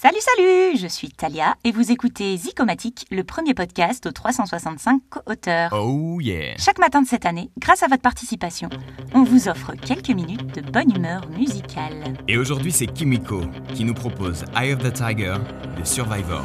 Salut, salut Je suis Talia et vous écoutez Zicomatique, le premier podcast aux 365 auteurs. Oh yeah Chaque matin de cette année, grâce à votre participation, on vous offre quelques minutes de bonne humeur musicale. Et aujourd'hui, c'est Kimiko qui nous propose Eye of the Tiger de Survivor.